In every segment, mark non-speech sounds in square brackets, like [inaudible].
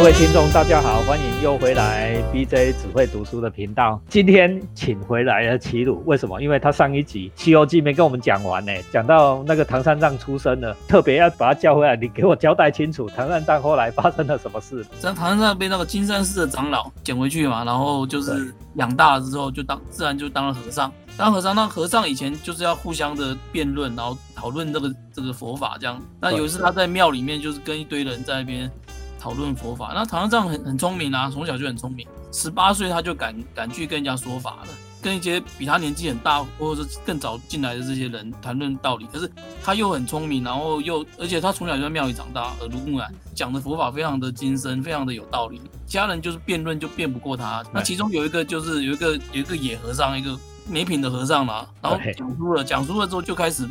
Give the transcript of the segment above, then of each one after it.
各位听众，大家好，欢迎又回来 BJ 只会读书的频道。今天请回来了齐鲁，为什么？因为他上一集《西游记》没跟我们讲完呢，讲到那个唐三藏出生了，特别要把他叫回来，你给我交代清楚，唐三藏后来发生了什么事？像唐三藏被那个金山寺的长老捡回去嘛，然后就是养大了之后，就当自然就当了和尚。当和尚，那和尚以前就是要互相的辩论，然后讨论这个这个佛法这样。那有一次他在庙里面，就是跟一堆人在那边。讨论佛法，那唐三藏很很聪明啊，从小就很聪明，十八岁他就敢敢去跟人家说法了，跟一些比他年纪很大或者是更早进来的这些人谈论道理。可是他又很聪明，然后又而且他从小就在庙里长大，耳濡目染，讲的佛法非常的精深，非常的有道理。家人就是辩论就辩不过他。那其中有一个就是有一个有一个野和尚，一个没品的和尚嘛，然后讲输了，讲输了之后就开始。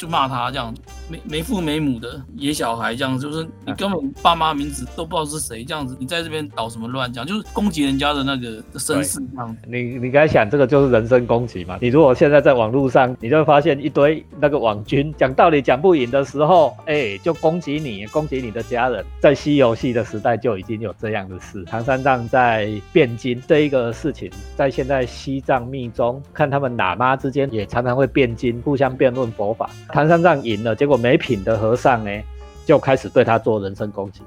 就骂他这样没没父没母的野小孩这样，就是你根本爸妈名字都不知道是谁这样子，你在这边捣什么乱讲，就是攻击人家的那个身世这样。你你该想这个就是人身攻击嘛？你如果现在在网络上，你就会发现一堆那个网军讲道理讲不赢的时候，哎，就攻击你，攻击你的家人。在西游戏的时代就已经有这样的事。唐三藏在汴京这一个事情，在现在西藏密宗看他们喇嘛之间也常常会汴京，互相辩论佛法。唐三藏赢了，结果没品的和尚呢，就开始对他做人身攻击。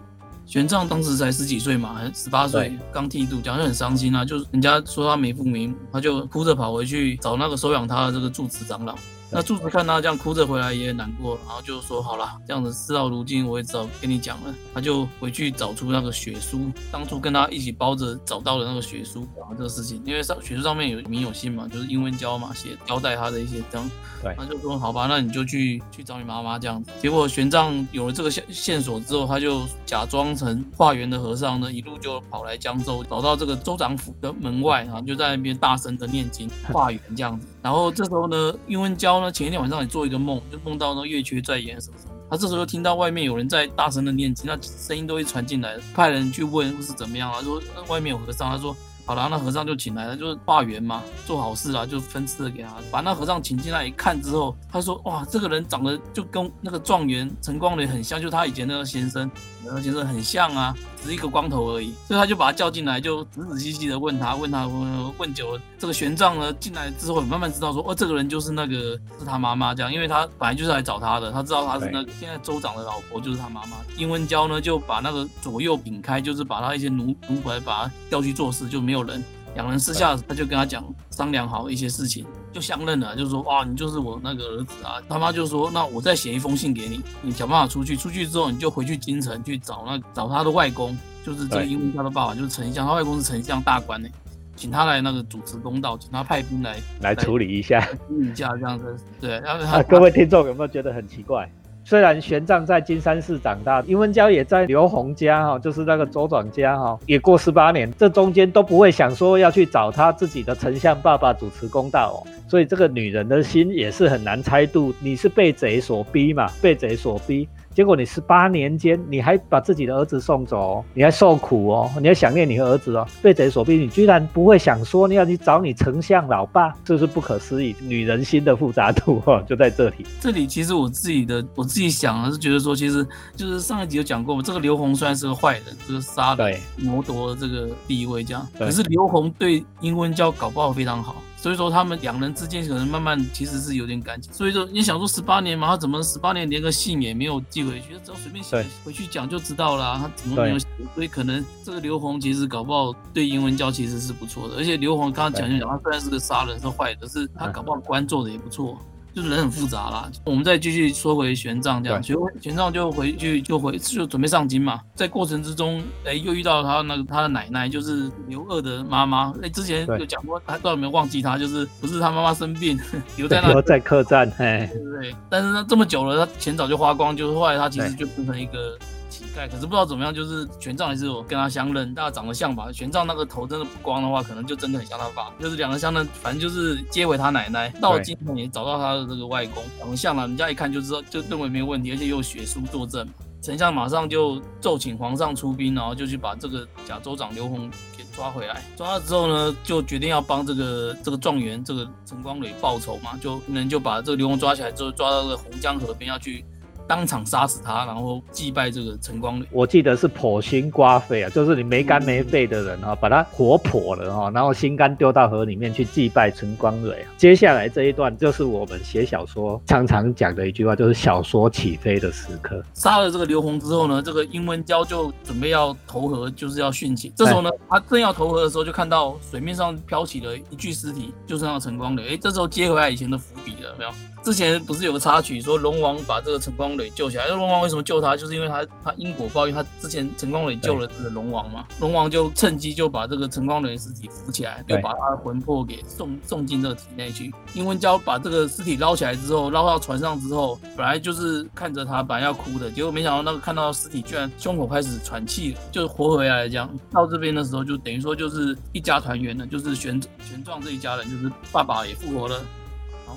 玄奘当时才十几岁嘛，十八岁刚剃度，讲就很伤心啊，就是人家说他没父没母，他就哭着跑回去找那个收养他的这个住持长老。那柱子看他这样哭着回来也难过，然后就说好了，这样子事到如今我也只好跟你讲了。他就回去找出那个血书，当初跟他一起包着找到的那个血书，然后这个事情，因为上血书上面有名有信嘛，就是英文胶嘛，写交代他的一些这样。对，他就说好吧，那你就去去找你妈妈这样子。结果玄奘有了这个线线索之后，他就假装成化缘的和尚呢，一路就跑来江州，找到这个州长府的门外，然后就在那边大声的念经化缘这样子。然后这时候呢，英文胶。那前一天晚上也做一个梦，就梦到那月缺在演什么什么。他这时候听到外面有人在大声的念经，那声音都会传进来，派人去问是怎么样啊？说外面有和尚，他说。好了，那和尚就请来了，就是化缘嘛，做好事啊，就分赐给他。把那和尚请进来一看之后，他说：“哇，这个人长得就跟那个状元陈光磊很像，就他以前那个先生，那个先生很像啊，只是一个光头而已。”所以他就把他叫进来，就仔仔细细的问他，问他问问久了，这个玄奘呢进来之后，慢慢知道说：“哦，这个人就是那个是他妈妈这样，因为他本来就是来找他的，他知道他是那个现在州长的老婆就是他妈妈。”殷文娇呢就把那个左右饼开，就是把他一些奴奴仆把他调去做事，就。没有人，两人私下他就跟他讲商量好一些事情，就相认了，就说哇，你就是我那个儿子啊。他妈就说，那我再写一封信给你，你想办法出去。出去之后，你就回去京城去找那找他的外公，就是这个英文家的爸爸，就是丞相，他外公是丞相大官呢，请他来那个主持公道，请他派兵来来处理一下，处理一下这样子。对，然后各位听众有没有觉得很奇怪？虽然玄奘在金山寺长大，殷文娇也在刘洪家哈，就是那个周转家哈，也过十八年，这中间都不会想说要去找他自己的丞相爸爸主持公道哦，所以这个女人的心也是很难猜度。你是被贼所逼嘛？被贼所逼。结果你十八年间，你还把自己的儿子送走，你还受苦哦，你还想念你儿子哦，被贼所逼，你居然不会想说你要去找你丞相老爸，这是不可思议，女人心的复杂度哦，就在这里。这里其实我自己的我自己想的是觉得说，其实就是上一集有讲过嘛，这个刘洪虽然是个坏人，就是杀了谋夺这个地位这样，可是刘洪对殷温娇搞不好非常好。所以说他们两人之间可能慢慢其实是有点感情。所以说你想说十八年嘛，他怎么十八年连个信也没有寄回去？只要随便写回去讲就知道了。他怎么没有写？所以可能这个刘洪其实搞不好对英文教其实是不错的。而且刘洪刚刚讲就讲，他虽然是个杀人是坏的，是他搞不好官做的也不错。就是人很复杂啦。我们再继续说回玄奘这样，玄玄奘就回去就回就准备上京嘛。在过程之中，哎，又遇到他那个他的奶奶，就是刘二的妈妈。哎，之前有讲过，他不知道有没有忘记他，就是不是他妈妈生病 [laughs] 留在那留在客栈，哎，对不对？但是呢，这么久了，他钱早就花光，就是后来他其实就变成一个。乞丐，可是不知道怎么样，就是玄奘还是我跟他相认，大家长得像吧？玄奘那个头真的不光的话，可能就真的很像他爸，就是两个相认，反正就是接回他奶奶。到了京城也找到他的这个外公，长得像了，人家一看就知道，就认为没有问题，而且又有血书作证。丞相马上就奏请皇上出兵，然后就去把这个假州长刘洪给抓回来。抓了之后呢，就决定要帮这个这个状元这个陈光蕊报仇嘛，就人就把这个刘洪抓起来之后，抓到这个洪江河边要去。当场杀死他，然后祭拜这个陈光磊。我记得是剖心刮肺啊，就是你没肝没肺的人啊，把他活剖了哈，然后心肝丢到河里面去祭拜陈光蕊。接下来这一段就是我们写小说常常讲的一句话，就是小说起飞的时刻。杀了这个刘洪之后呢，这个殷温娇就准备要投河，就是要殉情。这时候呢，他正要投河的时候，就看到水面上飘起了一具尸体，就是那个陈光磊。哎，这时候接回来以前的伏笔了，没有？之前不是有个插曲说龙王把这个陈光磊救起来？那龙王为什么救他？就是因为他他因果报应，他之前陈光磊救了这个龙王嘛，龙王就趁机就把这个陈光磊的尸体扶起来，就把他的魂魄给送送进这个体内去。殷文娇把这个尸体捞起来之后，捞到船上之后，本来就是看着他，本来要哭的，结果没想到那个看到尸体居然胸口开始喘气了，就活回来了。这样到这边的时候，就等于说就是一家团圆了，就是玄玄奘这一家人，就是爸爸也复活了。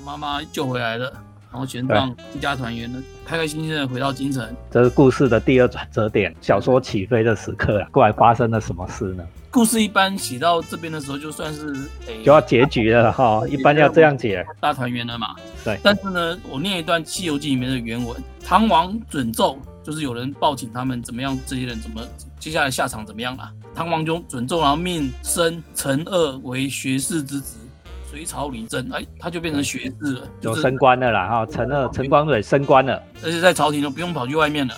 妈妈救回来了，然后玄奘一家团圆了，开开心心的回到京城。这是故事的第二转折点，小说起飞的时刻啊！过来发生了什么事呢？故事一般写到这边的时候，就算是就要结局了哈，一般要这样解，大团圆了嘛。对。但是呢，我念一段《西游记》里面的原文：唐王准奏，就是有人报请他们怎么样，这些人怎么接下来下场怎么样啊？唐王就准奏，然后命升陈二为学士之职。隋朝李政，哎，他就变成学士了，就升官了啦，哈，陈二陈光蕊升官了，而且在朝廷都不用跑去外面了，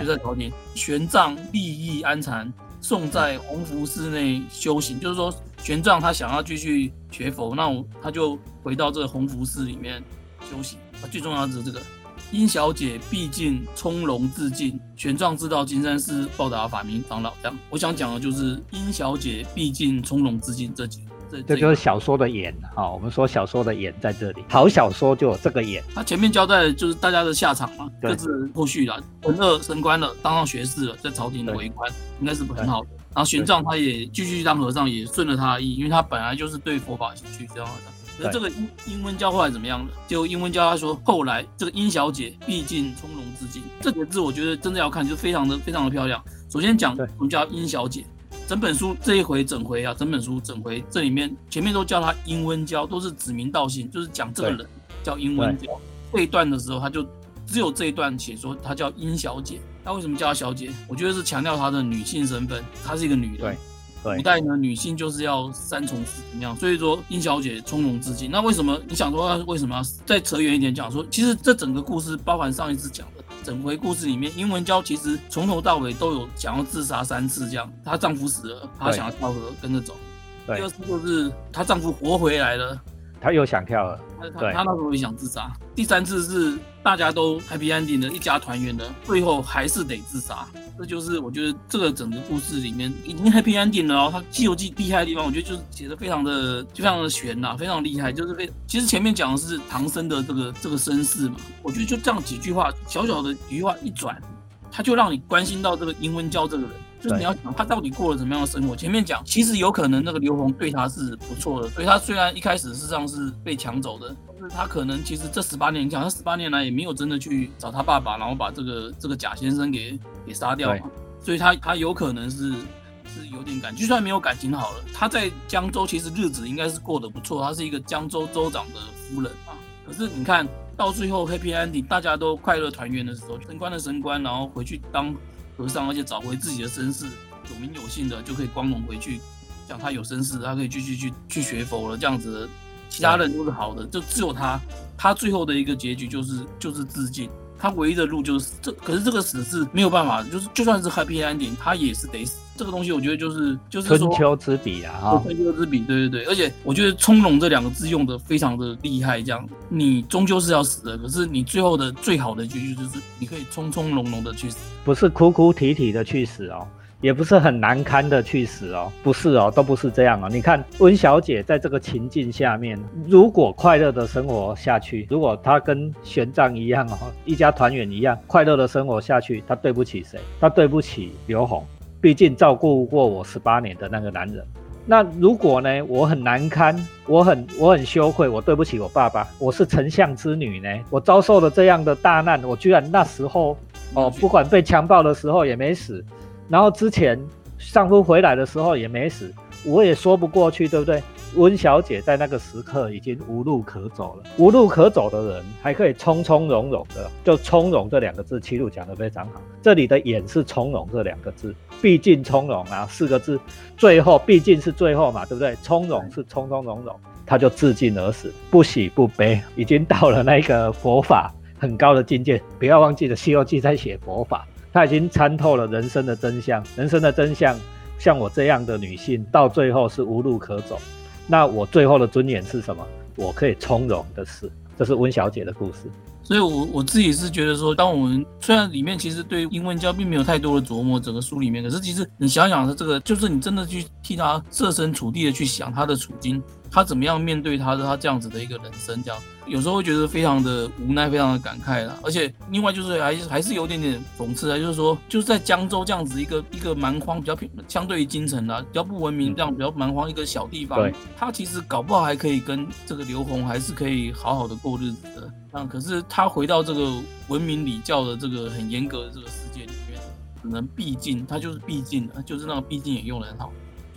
就在朝廷。玄奘立意安禅，送在弘福寺内修行，就是说玄奘他想要继续学佛，那我他就回到这个弘福寺里面修行。最重要的是这个，殷小姐毕竟从容自尽，玄奘知道金山寺报答法明长老。这样，我想讲的就是殷小姐毕竟从容自尽这几。这就是小说的演哈，我们说小说的演在这里，好小说就有这个演。他前面交代的就是大家的下场嘛，各自后续了。文二升官了，当上学士了，在朝廷为官，应该是很好的。然后玄奘他也继续当和尚，也顺了他的意，因为他本来就是对佛法兴趣这样的。可是这个殷殷温娇后来怎么样了？就殷温教他说，后来这个殷小姐毕竟从容自尽，这个字我觉得真的要看，就非常的非常的漂亮。首先讲我们叫殷小姐。整本书这一回整回啊，整本书整回这里面前面都叫他殷温娇，都是指名道姓，就是讲这个人叫殷温娇。这一段的时候，他就只有这一段写说她叫殷小姐。那为什么叫她小姐？我觉得是强调她的女性身份，她是一个女人。对，古代呢，女性就是要三从四怎么样？所以说殷小姐从容自尽。那为什么你想说为什么要再扯远一点讲说？其实这整个故事包含上一次讲的。整回故事里面，英文娇其实从头到尾都有想要自杀三次，这样她丈夫死了，她想要跳河跟着走。第二次就是她丈夫活回来了。她又想跳了，对，他那时候也想自杀。第三次是大家都 happy ending 的一家团圆的，最后还是得自杀。这就是我觉得这个整个故事里面已经 happy ending 了。哦。他《西游记》厉害的地方，我觉得就是写的非常的就非常的悬呐，非常厉害。就是非其实前面讲的是唐僧的这个这个身世嘛，我觉得就这样几句话，小小的几句话一转，他就让你关心到这个殷温娇这个人。就是你要想他到底过了怎么样的生活。前面讲，其实有可能那个刘洪对他是不错的，所以他虽然一开始事实上是被抢走的，但是他可能其实这十八年，你想他十八年来也没有真的去找他爸爸，然后把这个这个贾先生给给杀掉嘛，所以他他有可能是是有点感，就算没有感情好了，他在江州其实日子应该是过得不错，他是一个江州州长的夫人啊。可是你看到最后 Happy Ending，大家都快乐团圆的时候，升官的升官，然后回去当。和尚，而且找回自己的身世，有名有姓的就可以光荣回去，讲他有身世，他可以继续去去学佛了。这样子，其他人都是好的，就只有他，他最后的一个结局就是就是自尽。他唯一的路就是这，可是这个死是没有办法，就是就算是 happy ending，他也是得死。这个东西我觉得就是就是春秋之笔啊，哈，春秋之笔，对对对。而且我觉得“从容”这两个字用的非常的厉害，这样你终究是要死的，可是你最后的最好的结局就是你可以从从容容的去死，不是哭哭啼啼的去死哦。也不是很难堪的去死哦，不是哦，都不是这样哦。你看温小姐在这个情境下面，如果快乐的生活下去，如果她跟玄奘一样哦，一家团圆一样快乐的生活下去，她对不起谁？她对不起刘宏，毕竟照顾过我十八年的那个男人。那如果呢，我很难堪，我很我很羞愧，我对不起我爸爸，我是丞相之女呢，我遭受了这样的大难，我居然那时候哦，不管被强暴的时候也没死。然后之前丈夫回来的时候也没死，我也说不过去，对不对？温小姐在那个时刻已经无路可走了。无路可走的人，还可以从从容容的，就从容这两个字，齐鲁讲得非常好。这里的演是从容这两个字，毕竟从容啊四个字，最后毕竟是最后嘛，对不对？从容是从从容容，他就自尽而死，不喜不悲，已经到了那个佛法很高的境界。不要忘记了，《西游记》在写佛法，他已经参透了人生的真相，人生的真相。像我这样的女性，到最后是无路可走。那我最后的尊严是什么？我可以从容的死。这是温小姐的故事。所以，我我自己是觉得说，当我们虽然里面其实对英文教并没有太多的琢磨，整个书里面，可是其实你想想，这个就是你真的去替他设身处地的去想他的处境。他怎么样面对他的他这样子的一个人生？这样有时候会觉得非常的无奈，非常的感慨啦。而且另外就是还还是有点点讽刺啊，就是说就是在江州这样子一个一个蛮荒比较偏，相对于京城啊比较不文明这样比较蛮荒一个小地方，他其实搞不好还可以跟这个刘洪还是可以好好的过日子的。那，可是他回到这个文明礼教的这个很严格的这个世界里面，可能毕竟，他就是闭境的，就是那个毕竟也用的很好。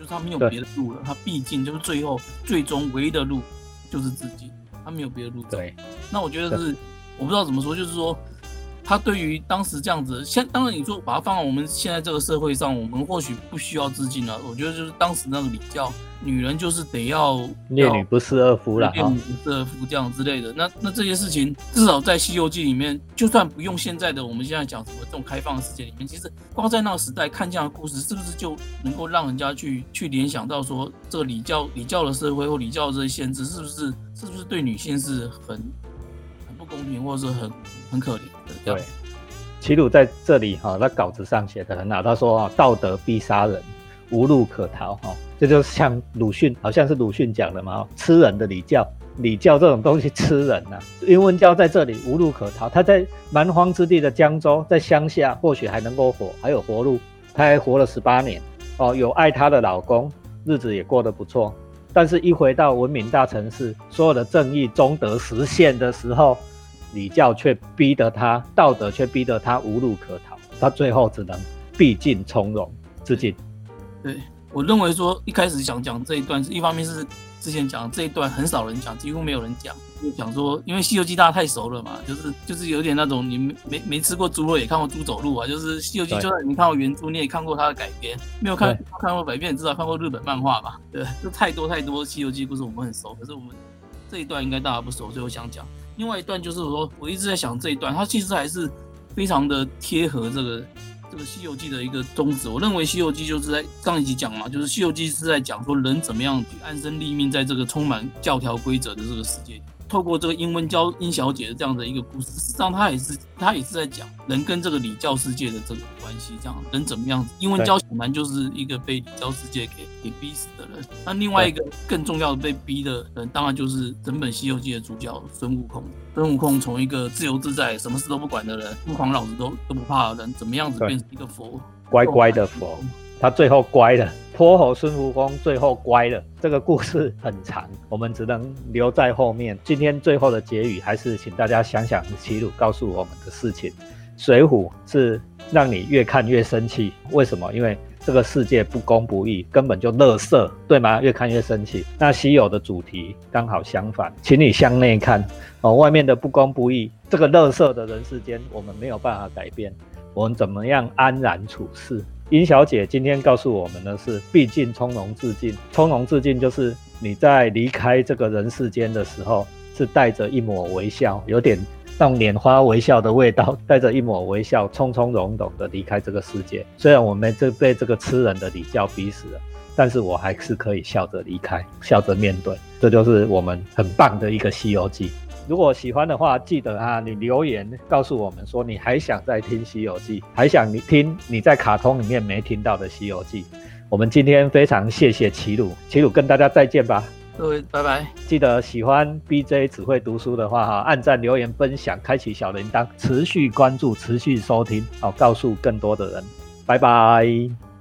他没有别的路了，他毕竟就是最后最终唯一的路就是自己，他没有别的路走。对，那我觉得是我不知道怎么说，就是说他对于当时这样子，现当然你说把它放到我们现在这个社会上，我们或许不需要致敬了。我觉得就是当时那个礼教。女人就是得要烈女不侍二夫了，烈女不侍二夫这样之类的。那那这些事情，至少在《西游记》里面，就算不用现在的我们现在讲什么这种开放的世界里面，其实光在那个时代看这样的故事，是不是就能够让人家去去联想到说，这个礼教礼教的社会或礼教的这些限制，是不是是不是对女性是很很不公平，或者是很很可怜的？对，齐鲁在这里哈，他稿子上写的很好，他说啊，道德必杀人。无路可逃，哈，这就像鲁迅，好像是鲁迅讲的嘛，吃人的礼教，礼教这种东西吃人呐。云文教在这里无路可逃，他在蛮荒之地的江州，在乡下或许还能够活，还有活路，他还活了十八年，哦，有爱她的老公，日子也过得不错。但是，一回到文明大城市，所有的正义终得实现的时候，礼教却逼得他，道德却逼得他无路可逃，他最后只能毕尽从容，自尽。对我认为说一开始想讲这一段，是一方面是之前讲这一段很少人讲，几乎没有人讲，就讲说因为《西游记》大家太熟了嘛，就是就是有点那种你没没没吃过猪肉也看过猪走路啊，就是《西游记》就算你看过原著，你也看过它的改编，没有看看过改编，至少看过日本漫画吧？对，就太多太多《西游记》故事我们很熟，可是我们这一段应该大家不熟，所以我想讲另外一段，就是说我一直在想这一段，它其实还是非常的贴合这个。这个《西游记》的一个宗旨，我认为《西游记》就是在上一集讲嘛，就是《西游记》是在讲说人怎么样去安身立命，在这个充满教条规则的这个世界。透过这个英文教英小姐的这样的一个故事，实际上她也是她也是在讲人跟这个礼教世界的这个关系，这样人怎么样子？英文教显然就是一个被礼教世界给给逼死的人。那另外一个更重要的被逼的人，当然就是整本《西游记》的主角孙悟空。孙悟空从一个自由自在、什么事都不管的人，疯狂老子都都不怕的人，怎么样子变成一个佛？乖乖的佛。他最后乖了，泼猴孙悟空最后乖了。这个故事很长，我们只能留在后面。今天最后的结语，还是请大家想想齐鲁告诉我们的事情。水浒是让你越看越生气，为什么？因为这个世界不公不义，根本就乐色，对吗？越看越生气。那西游的主题刚好相反，请你向内看哦，外面的不公不义，这个乐色的人世间，我们没有办法改变。我们怎么样安然处世？殷小姐今天告诉我们的是：毕竟从容自尽。从容自尽就是你在离开这个人世间的时候，是带着一抹微笑，有点那种拈花微笑的味道，带着一抹微笑，从从容容的离开这个世界。虽然我们这被这个吃人的礼教逼死了，但是我还是可以笑着离开，笑着面对。这就是我们很棒的一个《西游记》。如果喜欢的话，记得啊，你留言告诉我们说你还想再听《西游记》，还想你听你在卡通里面没听到的《西游记》。我们今天非常谢谢齐鲁，齐鲁跟大家再见吧，各位拜拜。记得喜欢 BJ 只会读书的话哈，按赞、留言、分享、开启小铃铛，持续关注、持续收听，好，告诉更多的人，拜拜。